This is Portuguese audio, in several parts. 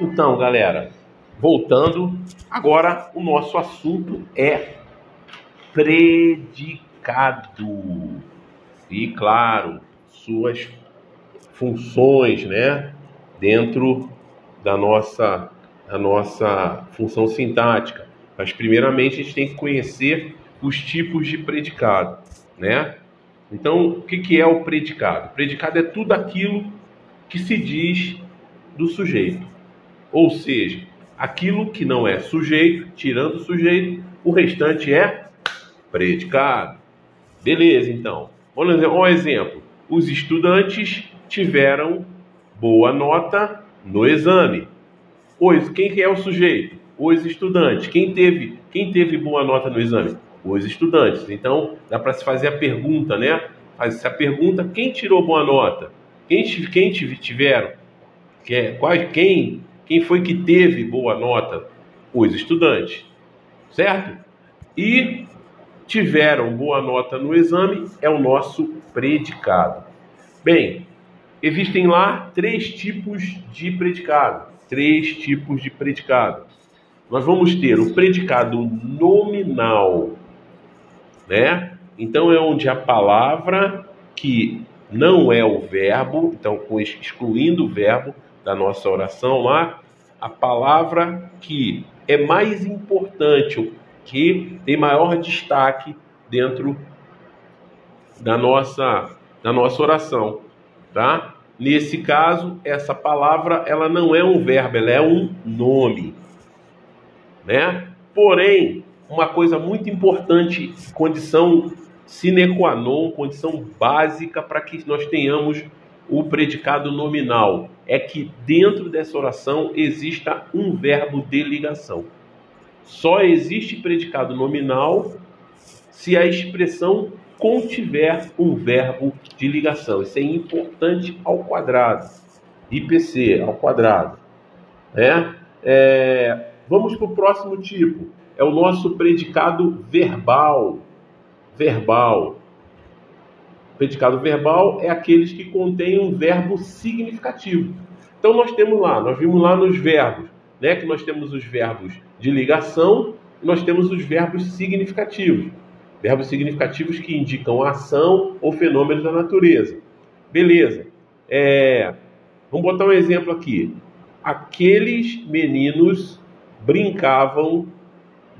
Então, galera, voltando, agora o nosso assunto é predicado. E claro, suas funções, né, dentro da nossa da nossa função sintática. Mas primeiramente a gente tem que conhecer os tipos de predicado, né? Então, o que, que é o predicado? O predicado é tudo aquilo que se diz do sujeito. Ou seja, aquilo que não é sujeito, tirando o sujeito, o restante é predicado. Beleza, então. Um exemplo: os estudantes tiveram boa nota no exame. Pois quem é o sujeito? Os estudantes. Quem teve, quem teve boa nota no exame? Os estudantes. Então, dá para se fazer a pergunta, né? Faz a pergunta: quem tirou boa nota? Quem, quem tiveram? Quem, quem foi que teve boa nota? Os estudantes, certo? E tiveram boa nota no exame é o nosso predicado. Bem, existem lá três tipos de predicado. Três tipos de predicado. Nós vamos ter o predicado nominal, né? Então é onde a palavra que não é o verbo, então excluindo o verbo da nossa oração lá, a palavra que é mais importante, que tem maior destaque dentro da nossa da nossa oração, tá? Nesse caso, essa palavra ela não é um verbo, ela é um nome, né? Porém, uma coisa muito importante, condição sine qua non, condição básica para que nós tenhamos o predicado nominal, é que dentro dessa oração exista um verbo de ligação. Só existe predicado nominal se a expressão contiver um verbo de ligação. Isso é importante ao quadrado. IPC ao quadrado. É? é vamos para o próximo tipo. É o nosso predicado verbal. Verbal. Predicado verbal é aqueles que contêm um verbo significativo. Então nós temos lá, nós vimos lá nos verbos né, que nós temos os verbos de ligação e nós temos os verbos significativos. Verbos significativos que indicam ação ou fenômenos da natureza. Beleza. É, vamos botar um exemplo aqui. Aqueles meninos brincavam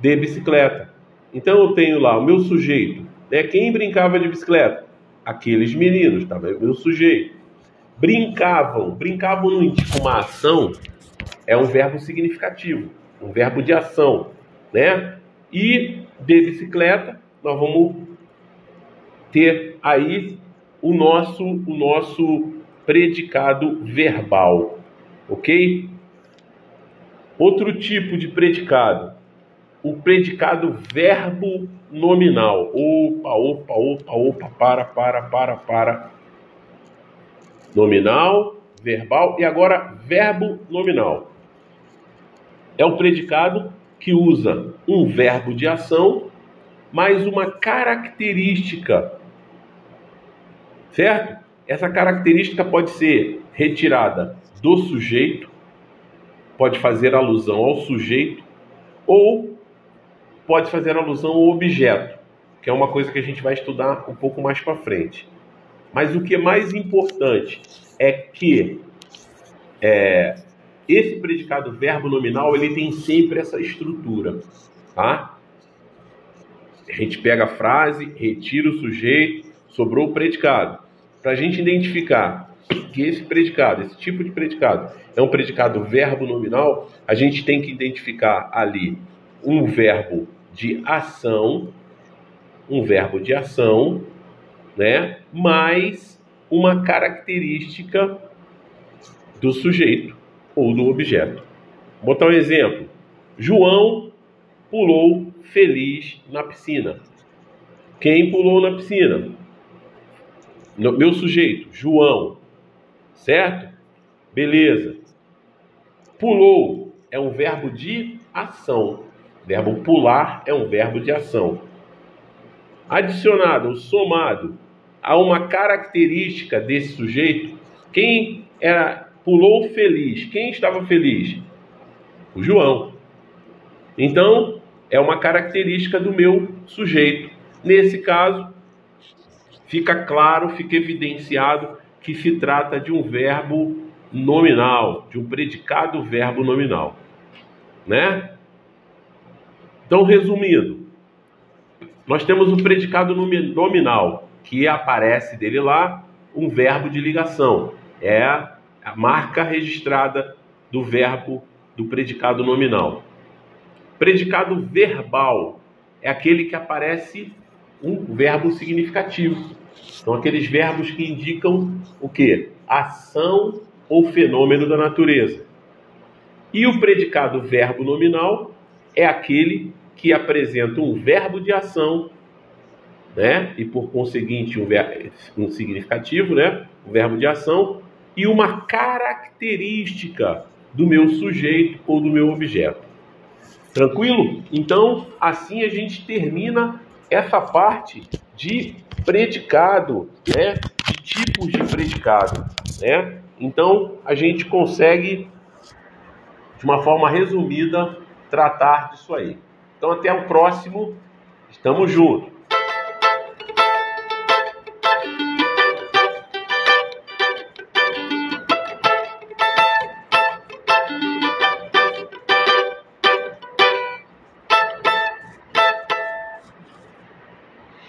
de bicicleta. Então eu tenho lá o meu sujeito. Né? Quem brincava de bicicleta? Aqueles meninos, tá? O meu sujeito. Brincavam. Brincavam não indica uma ação é um verbo significativo, um verbo de ação, né? E de bicicleta, nós vamos ter aí o nosso o nosso predicado verbal, OK? Outro tipo de predicado, o predicado verbo nominal. Opa, opa, opa, opa, para, para, para, para. Nominal, verbal e agora verbo nominal é o predicado que usa um verbo de ação mais uma característica. Certo? Essa característica pode ser retirada do sujeito, pode fazer alusão ao sujeito, ou pode fazer alusão ao objeto, que é uma coisa que a gente vai estudar um pouco mais para frente. Mas o que é mais importante é que é, esse predicado verbo nominal, ele tem sempre essa estrutura, tá? A gente pega a frase, retira o sujeito, sobrou o predicado. Para a gente identificar que esse predicado, esse tipo de predicado, é um predicado verbo nominal, a gente tem que identificar ali um verbo de ação, um verbo de ação, né? Mais uma característica do sujeito ou do objeto. Vou botar um exemplo. João pulou feliz na piscina. Quem pulou na piscina? Meu sujeito, João. Certo? Beleza. Pulou é um verbo de ação. Verbo pular é um verbo de ação. Adicionado, somado a uma característica desse sujeito, quem era pulou feliz. Quem estava feliz? O João. Então, é uma característica do meu sujeito. Nesse caso, fica claro, fica evidenciado que se trata de um verbo nominal, de um predicado verbo nominal, né? Então, resumindo, nós temos um predicado nominal que aparece dele lá, um verbo de ligação. É a marca registrada do verbo do predicado nominal. Predicado verbal é aquele que aparece um verbo significativo. São aqueles verbos que indicam o que? Ação ou fenômeno da natureza. E o predicado verbo nominal é aquele que apresenta um verbo de ação, né? E por conseguinte um, ver... um significativo, né? Um verbo de ação e uma característica do meu sujeito ou do meu objeto. Tranquilo? Então, assim a gente termina essa parte de predicado, né? De tipos de predicado, né? Então, a gente consegue, de uma forma resumida, tratar disso aí. Então, até o próximo. Estamos juntos.